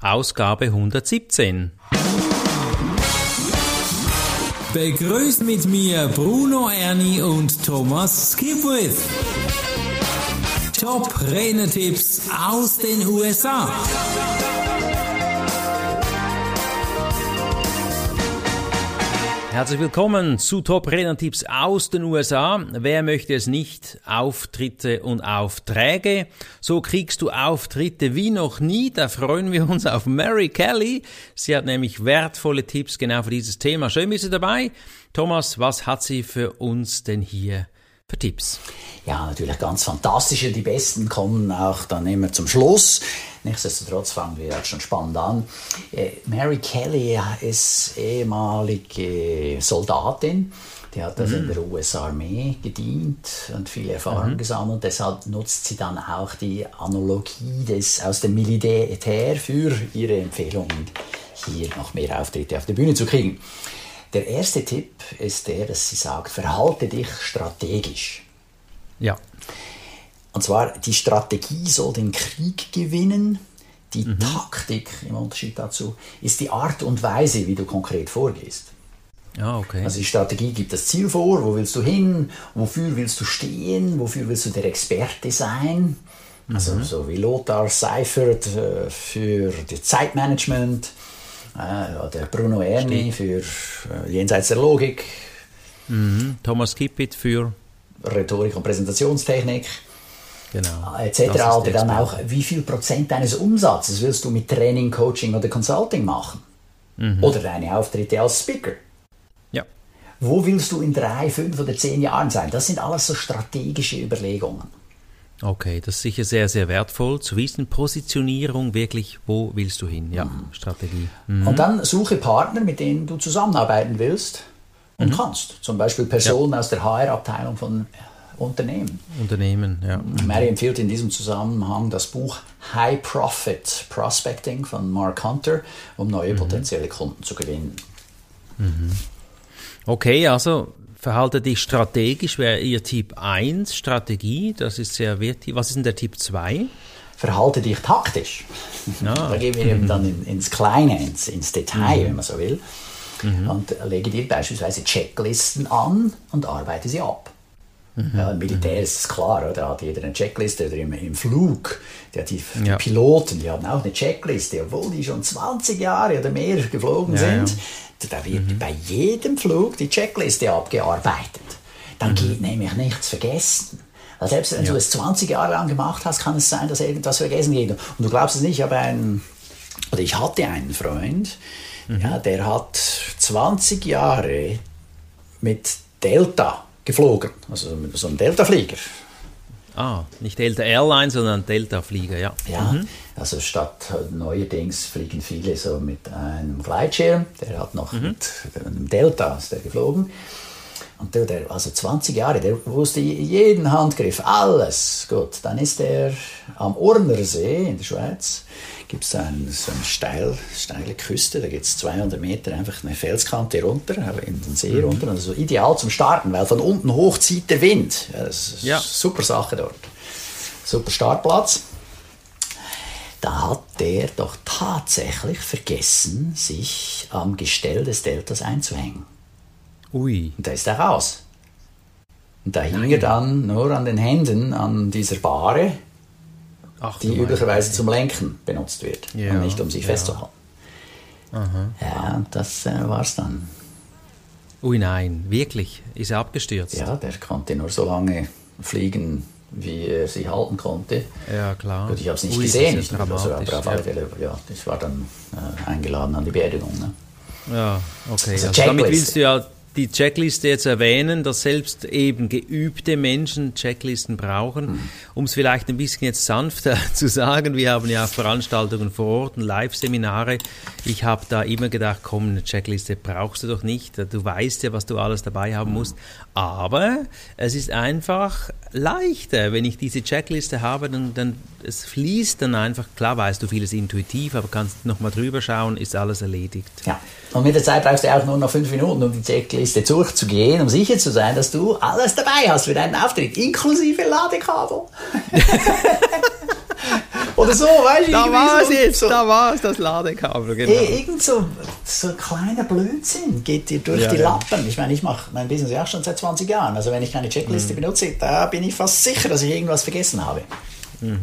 Ausgabe 117. Begrüßt mit mir Bruno Ernie und Thomas Skipwith. Top Renetipps aus den USA. Herzlich willkommen zu Top Renner-Tipps aus den USA. Wer möchte es nicht? Auftritte und Aufträge. So kriegst du Auftritte wie noch nie. Da freuen wir uns auf Mary Kelly. Sie hat nämlich wertvolle Tipps genau für dieses Thema. Schön bist du dabei. Thomas, was hat sie für uns denn hier für Tipps? Ja, natürlich ganz fantastische. Die besten kommen auch dann immer zum Schluss. Nichtsdestotrotz fangen wir jetzt schon spannend an. Äh, Mary Kelly ist ehemalige Soldatin. Die hat also mhm. in der US-Armee gedient und viel Erfahrung mhm. gesammelt. Deshalb nutzt sie dann auch die Analogie des, aus dem Militär für ihre Empfehlungen, hier noch mehr Auftritte auf der Bühne zu kriegen. Der erste Tipp ist der, dass sie sagt, verhalte dich strategisch. Ja. Und zwar, die Strategie soll den Krieg gewinnen. Die mhm. Taktik, im Unterschied dazu, ist die Art und Weise, wie du konkret vorgehst. Ah, okay. Also die Strategie gibt das Ziel vor, wo willst du hin, wofür willst du stehen, wofür willst du der Experte sein. Also mhm. so wie Lothar Seifert äh, für das Zeitmanagement, äh, der Bruno Erni für äh, Jenseits der Logik. Mhm. Thomas Kippit für Rhetorik und Präsentationstechnik genau. etc. Oder dann auch, wie viel Prozent deines Umsatzes willst du mit Training, Coaching oder Consulting machen? Mhm. Oder deine Auftritte als Speaker? Ja. Wo willst du in drei, fünf oder zehn Jahren sein? Das sind alles so strategische Überlegungen. Okay, das ist sicher sehr, sehr wertvoll zu wissen. Positionierung wirklich, wo willst du hin? Ja, mhm. Strategie. Mhm. Und dann suche Partner, mit denen du zusammenarbeiten willst und mhm. kannst. Zum Beispiel Personen ja. aus der HR-Abteilung von Unternehmen. Unternehmen, ja. Mary empfiehlt in diesem Zusammenhang das Buch High Profit Prospecting von Mark Hunter, um neue mhm. potenzielle Kunden zu gewinnen. Mhm. Okay, also verhalte dich strategisch, wäre Ihr Tipp 1, Strategie, das ist sehr wichtig. Was ist denn der Tipp 2? Verhalte dich taktisch. Ja. da gehen wir eben dann in, ins Kleine, ins, ins Detail, mhm. wenn man so will. Mhm. Und lege dir beispielsweise Checklisten an und arbeite sie ab. Mhm. Ja, Im Militär ist es klar, oder? da hat jeder eine Checkliste oder im, im Flug. Die, die, die Piloten, die haben auch eine Checkliste, obwohl die schon 20 Jahre oder mehr geflogen ja, sind. Ja. Da wird mhm. bei jedem Flug die Checkliste abgearbeitet. Dann mhm. geht nämlich nichts vergessen. Weil selbst wenn ja. du es 20 Jahre lang gemacht hast, kann es sein, dass irgendwas vergessen geht. Und du glaubst es nicht, ich habe einen, oder ich hatte einen Freund, mhm. ja, der hat 20 Jahre mit Delta geflogen, also mit so einem Delta-Flieger. Ah, nicht Delta Airlines, sondern Delta-Flieger, ja. Ja, mhm. also statt neuerdings fliegen viele so mit einem Gleitschirm, der hat noch mhm. mit einem Delta ist der geflogen. Und der, der, also 20 Jahre, der wusste jeden Handgriff, alles. Gut, dann ist er am Urnersee in der Schweiz gibt es ein, so eine steil, steile Küste, da geht es 200 Meter einfach eine Felskante runter, in den See mhm. runter. Also ideal zum Starten, weil von unten hoch zieht der Wind. Ja, das ist ja. eine super Sache dort. Super Startplatz. Da hat der doch tatsächlich vergessen, sich am Gestell des Deltas einzuhängen. Ui. Und da ist er raus. Und da hing er dann nur an den Händen an dieser Bahre Ach, die üblicherweise zum Lenken benutzt wird ja, und nicht um sich ja. festzuhalten. Aha. Ja, das äh, war's dann. Ui nein, wirklich? Ist er abgestürzt? Ja, der konnte nur so lange fliegen, wie er sich halten konnte. Ja, klar. Gut, ich habe es nicht Ui, gesehen, ich, also, aber auf alle Fälle, ja, ich war dann äh, eingeladen an die Beerdigung. Ne? Ja, okay. Also, also damit willst du ja die Checkliste jetzt erwähnen, dass selbst eben geübte Menschen Checklisten brauchen. Mhm. Um es vielleicht ein bisschen jetzt sanfter zu sagen, wir haben ja auch Veranstaltungen vor Ort, Live-Seminare. Ich habe da immer gedacht, komm, eine Checkliste brauchst du doch nicht. Du weißt ja, was du alles dabei haben musst. Aber es ist einfach leichter, wenn ich diese Checkliste habe, dann, dann es fließt dann einfach. Klar weißt du vieles intuitiv, aber kannst nochmal drüber schauen, ist alles erledigt. Ja, und mit der Zeit brauchst du auch nur noch fünf Minuten, um die Checkliste durchzugehen, um sicher zu sein, dass du alles dabei hast für deinen Auftritt, inklusive Ladekabel. Oder so, weißt du? Da war es so, jetzt, so. da war es, das Ladekabel, genau. Irgend so, so ein kleiner Blödsinn geht dir durch ja, die Lappen. Ich meine, ich mache mein Business ja auch schon seit 20 Jahren. Also wenn ich keine Checkliste mhm. benutze, da bin ich fast sicher, dass ich irgendwas vergessen habe. Mhm.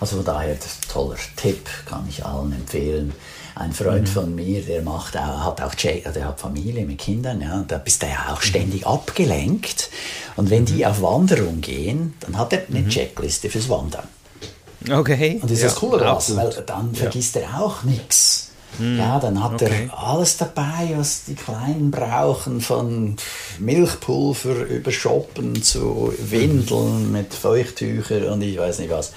Also von daher, toller Tipp, kann ich allen empfehlen. Ein Freund mhm. von mir, der macht auch, hat auch der hat Familie mit Kindern, ja, und da bist du ja auch ständig abgelenkt. Und wenn die mhm. auf Wanderung gehen, dann hat er eine mhm. Checkliste fürs Wandern. Okay. Und das ist ja, das Coole daran, weil dann vergisst ja. er auch nichts. Mm, ja, dann hat okay. er alles dabei, was die Kleinen brauchen, von Milchpulver über Shoppen zu Windeln mit Feuchttüchern und ich weiß nicht was.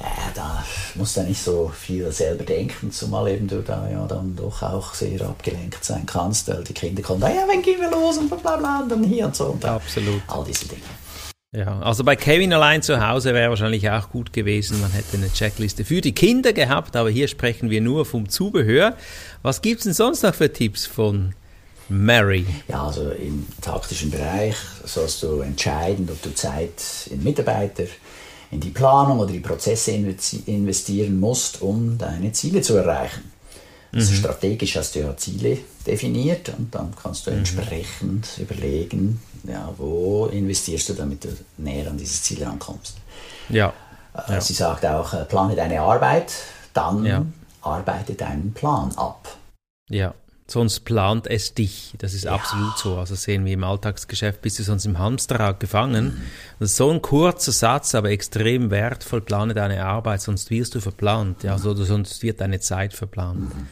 Äh, da musst du nicht so viel selber denken, zumal eben du da ja dann doch auch sehr abgelenkt sein kannst, weil die Kinder kommen, ah ja, wenn gehen wir los und bla bla und dann hier und so. Und Absolut. All diese Dinge. Ja, also bei Kevin allein zu Hause wäre wahrscheinlich auch gut gewesen. Man hätte eine Checkliste für die Kinder gehabt, aber hier sprechen wir nur vom Zubehör. Was gibt es denn sonst noch für Tipps von Mary? Ja, also im taktischen Bereich sollst du entscheiden, ob du Zeit in Mitarbeiter, in die Planung oder die Prozesse investieren musst, um deine Ziele zu erreichen. Also mhm. strategisch hast du ja Ziele definiert und dann kannst du mhm. entsprechend überlegen, ja, wo investierst du, damit du näher an dieses Ziel rankommst. Ja. Äh, ja. Sie sagt auch, äh, plane deine Arbeit, dann ja. arbeite deinen Plan ab. Ja, sonst plant es dich. Das ist ja. absolut so. Also sehen wir im Alltagsgeschäft, bist du sonst im Hamsterrad gefangen. Mhm. Das ist so ein kurzer Satz, aber extrem wertvoll. Plane deine Arbeit, sonst wirst du verplant. Ja, also, sonst wird deine Zeit verplant. Mhm.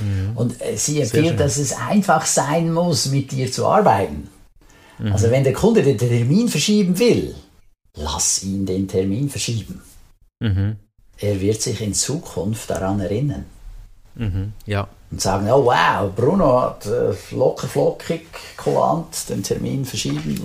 Mhm. Und äh, sie empfiehlt, dass es einfach sein muss, mit dir zu arbeiten. Mhm. Also wenn der Kunde den Termin verschieben will, lass ihn den Termin verschieben. Mhm. Er wird sich in Zukunft daran erinnern. Mhm. Ja. Und sagen, oh wow, Bruno hat äh, locker flockig, kulant den Termin verschieben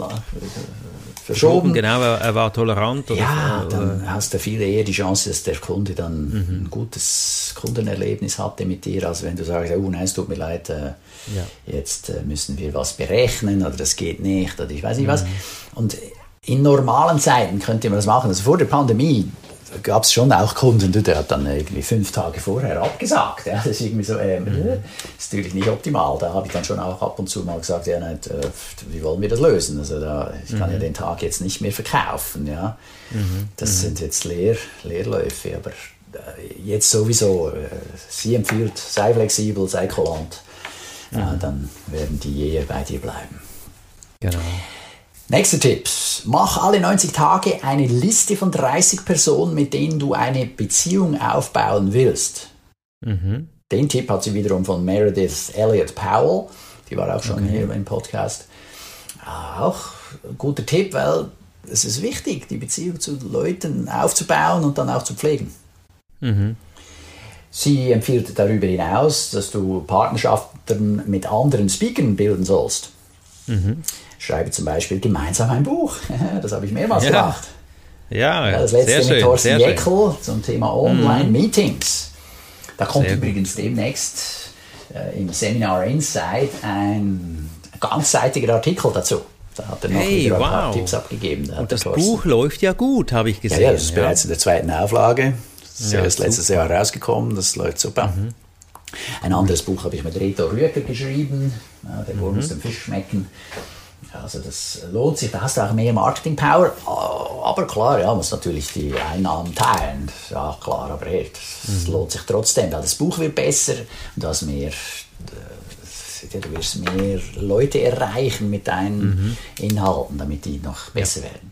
verschoben. Genau, er war tolerant. Ja, dann hast du viel eher die Chance, dass der Kunde dann mhm. ein gutes Kundenerlebnis hatte mit dir, als wenn du sagst, oh nein, es tut mir leid, äh, ja. jetzt äh, müssen wir was berechnen oder das geht nicht oder ich weiß nicht mhm. was. Und in normalen Zeiten könnte man das machen. Also vor der Pandemie gab es schon auch Kunden, der hat dann irgendwie fünf Tage vorher abgesagt. Ja, das ist irgendwie so, ähm, mhm. das ist natürlich nicht optimal. Da habe ich dann schon auch ab und zu mal gesagt, ja, nicht, äh, wie wollen wir das lösen? Also da, ich kann mhm. ja den Tag jetzt nicht mehr verkaufen. Ja. Mhm. Das mhm. sind jetzt Leer, Leerläufe, aber äh, jetzt sowieso, äh, sie empfiehlt, sei flexibel, sei kulant, äh, dann werden die eher bei dir bleiben. Genau. Nächster Tipp. Mach alle 90 Tage eine Liste von 30 Personen, mit denen du eine Beziehung aufbauen willst. Mhm. Den Tipp hat sie wiederum von Meredith Elliott Powell. Die war auch schon okay. hier im Podcast. Auch ein guter Tipp, weil es ist wichtig, die Beziehung zu Leuten aufzubauen und dann auch zu pflegen. Mhm. Sie empfiehlt darüber hinaus, dass du Partnerschaften mit anderen Speakern bilden sollst. Mhm schreibe zum Beispiel gemeinsam ein Buch. Das habe ich mehrmals ja. gemacht. Ja, das letzte mit schön, Thorsten Jeckel zum Thema Online-Meetings. Da kommt sehr übrigens gut. demnächst äh, im Seminar Insight ein ganzseitiger Artikel dazu. Da hat er noch hey, wieder ein wow. paar Tipps abgegeben. Und das Buch läuft ja gut, habe ich gesehen. Ja, ja das ist bereits in der zweiten Auflage. Das ist ja, erst letztes Jahr rausgekommen, das läuft super. Mhm. Ein anderes Buch habe ich mit Reto Rüeger geschrieben, der Wurm mhm. muss dem Fisch schmecken. Also das lohnt sich, da hast du auch mehr Marketing-Power. Aber klar, ja, muss natürlich die Einnahmen teilen. Ja, klar, aber hey, das mhm. lohnt sich trotzdem, weil das Buch wird besser und du hast mehr, äh, du wirst mehr Leute erreichen mit deinen mhm. Inhalten, damit die noch besser ja. werden.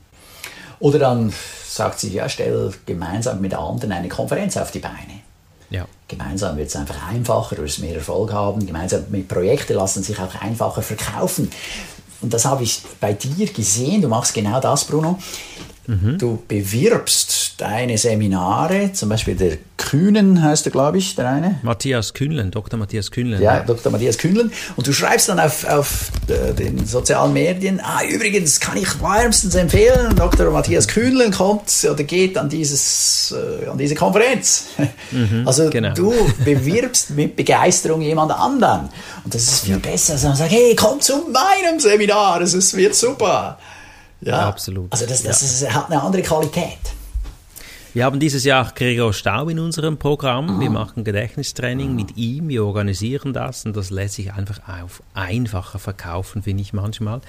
Oder dann sagt sie, ja, stell gemeinsam mit anderen eine Konferenz auf die Beine. Ja. Gemeinsam wird es einfach einfacher, du wirst mehr Erfolg haben. Gemeinsam mit Projekten lassen sich auch einfacher verkaufen und das habe ich bei dir gesehen, du machst genau das, Bruno. Mhm. Du bewirbst deine Seminare, zum Beispiel der Kühnen heißt er, glaube ich, der eine. Matthias Kühnlen, Dr. Matthias Kühnlen. Ja, ja. Dr. Matthias Kühnlen. Und du schreibst dann auf, auf äh, den sozialen Medien, ah, übrigens kann ich wärmstens empfehlen, Dr. Matthias Kühnlen kommt oder geht an, dieses, äh, an diese Konferenz. Mhm, also genau. du bewirbst mit Begeisterung jemand anderen. Und das ist viel besser, als man sagt, hey, komm zu meinem Seminar, es wird super. Ja, absolut. Also das, das ja. ist, hat eine andere Qualität. Wir haben dieses Jahr Gregor Staub in unserem Programm. Mhm. Wir machen Gedächtnistraining mhm. mit ihm, wir organisieren das und das lässt sich einfach auf einfacher verkaufen, finde ich manchmal.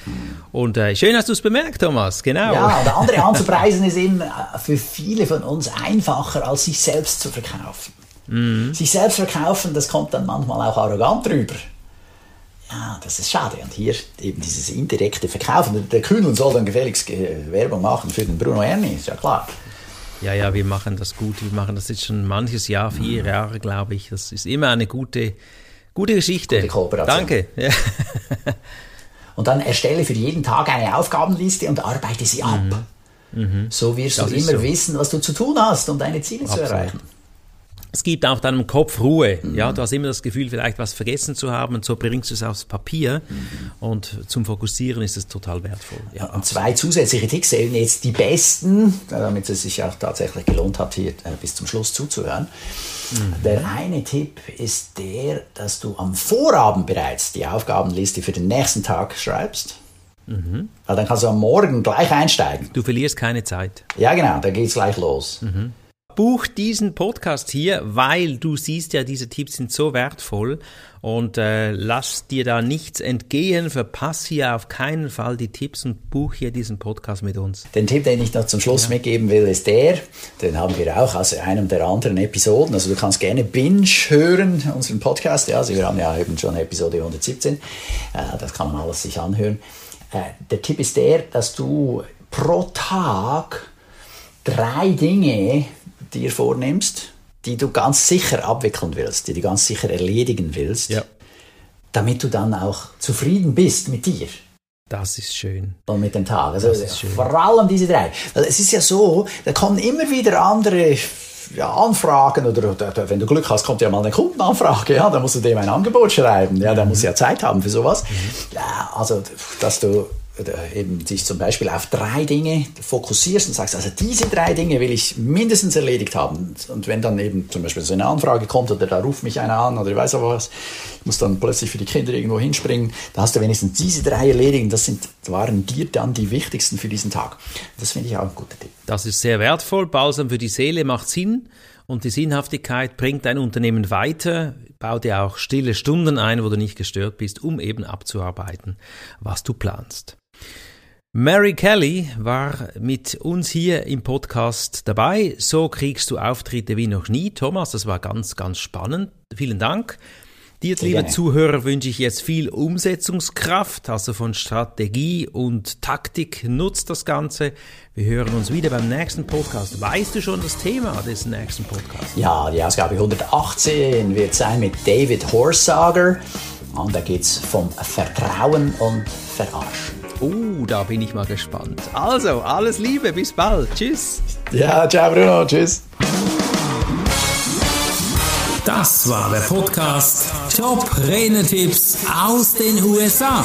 Und äh, schön hast du es bemerkt, Thomas, genau. Ja, der andere anzupreisen ist eben äh, für viele von uns einfacher, als sich selbst zu verkaufen. Mhm. Sich selbst verkaufen, das kommt dann manchmal auch arrogant rüber. Ja, das ist schade. Und hier eben dieses indirekte Verkaufen. Der Kühn soll dann gefälligst Werbung machen für den Bruno Erni, ist ja klar. Ja, ja, wir machen das gut. Wir machen das jetzt schon manches Jahr, vier Jahre, glaube ich. Das ist immer eine gute, gute Geschichte. Gute Kooperation. Danke. Ja. und dann erstelle für jeden Tag eine Aufgabenliste und arbeite sie ab. Mhm. Mhm. So wirst das du immer so. wissen, was du zu tun hast, um deine Ziele Absolut. zu erreichen es gibt auch deinem Kopf Ruhe. Mhm. Ja, du hast immer das Gefühl, vielleicht was vergessen zu haben und so bringst du es aufs Papier mhm. und zum Fokussieren ist es total wertvoll. Ja, und zwei zusätzliche Ticks sind jetzt die besten, damit es sich auch tatsächlich gelohnt hat, hier äh, bis zum Schluss zuzuhören. Mhm. Der eine Tipp ist der, dass du am Vorabend bereits die Aufgabenliste für den nächsten Tag schreibst. Mhm. Weil dann kannst du am Morgen gleich einsteigen. Du verlierst keine Zeit. Ja, genau, da geht es gleich los. Mhm. Buch diesen Podcast hier, weil du siehst ja, diese Tipps sind so wertvoll und äh, lass dir da nichts entgehen, verpass hier auf keinen Fall die Tipps und buch hier diesen Podcast mit uns. Den Tipp, den ich noch zum Schluss ja. mitgeben will, ist der, den haben wir auch aus einem der anderen Episoden, also du kannst gerne Binge hören, unseren Podcast, ja, also wir haben ja eben schon Episode 117, äh, das kann man alles sich anhören. Äh, der Tipp ist der, dass du pro Tag drei Dinge dir vornimmst, die du ganz sicher abwickeln willst, die du ganz sicher erledigen willst, ja. damit du dann auch zufrieden bist mit dir. Das ist schön. Und mit dem Tag. Also vor allem diese drei. Es ist ja so, da kommen immer wieder andere ja, Anfragen oder, oder, wenn du Glück hast, kommt ja mal eine Kundenanfrage, ja, da musst du dem ein Angebot schreiben, ja, da mhm. muss ja Zeit haben für sowas. Mhm. Ja, also, dass du eben sich zum Beispiel auf drei Dinge fokussierst und sagst, also diese drei Dinge will ich mindestens erledigt haben. Und wenn dann eben zum Beispiel so eine Anfrage kommt oder da ruft mich einer an oder ich weiß aber was, ich muss dann plötzlich für die Kinder irgendwo hinspringen, da hast du wenigstens diese drei erledigt. Das sind, waren dir dann die wichtigsten für diesen Tag. Das finde ich auch ein guter Tipp. Das ist sehr wertvoll. Balsam für die Seele macht Sinn. Und die Sinnhaftigkeit bringt dein Unternehmen weiter. Bau dir auch stille Stunden ein, wo du nicht gestört bist, um eben abzuarbeiten, was du planst. Mary Kelly war mit uns hier im Podcast dabei. So kriegst du Auftritte wie noch nie. Thomas, das war ganz, ganz spannend. Vielen Dank. Dir, liebe Zuhörer, wünsche ich jetzt viel Umsetzungskraft, also von Strategie und Taktik. Nutzt das Ganze. Wir hören uns wieder beim nächsten Podcast. Weißt du schon das Thema des nächsten Podcasts? Ja, die Ausgabe 118 wird sein mit David Horsager. Und da geht es vom Vertrauen und Verarschen. Oh, da bin ich mal gespannt. Also, alles Liebe, bis bald. Tschüss. Ja, ciao Bruno, tschüss. Das war der Podcast Top Renetipps aus den USA.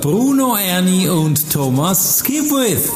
Bruno Ernie und Thomas Skipwith.